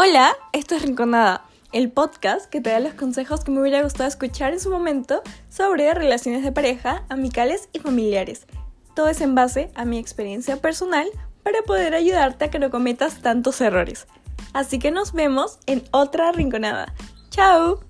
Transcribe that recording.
Hola, esto es Rinconada, el podcast que te da los consejos que me hubiera gustado escuchar en su momento sobre relaciones de pareja, amicales y familiares. Todo es en base a mi experiencia personal para poder ayudarte a que no cometas tantos errores. Así que nos vemos en otra Rinconada. ¡Chao!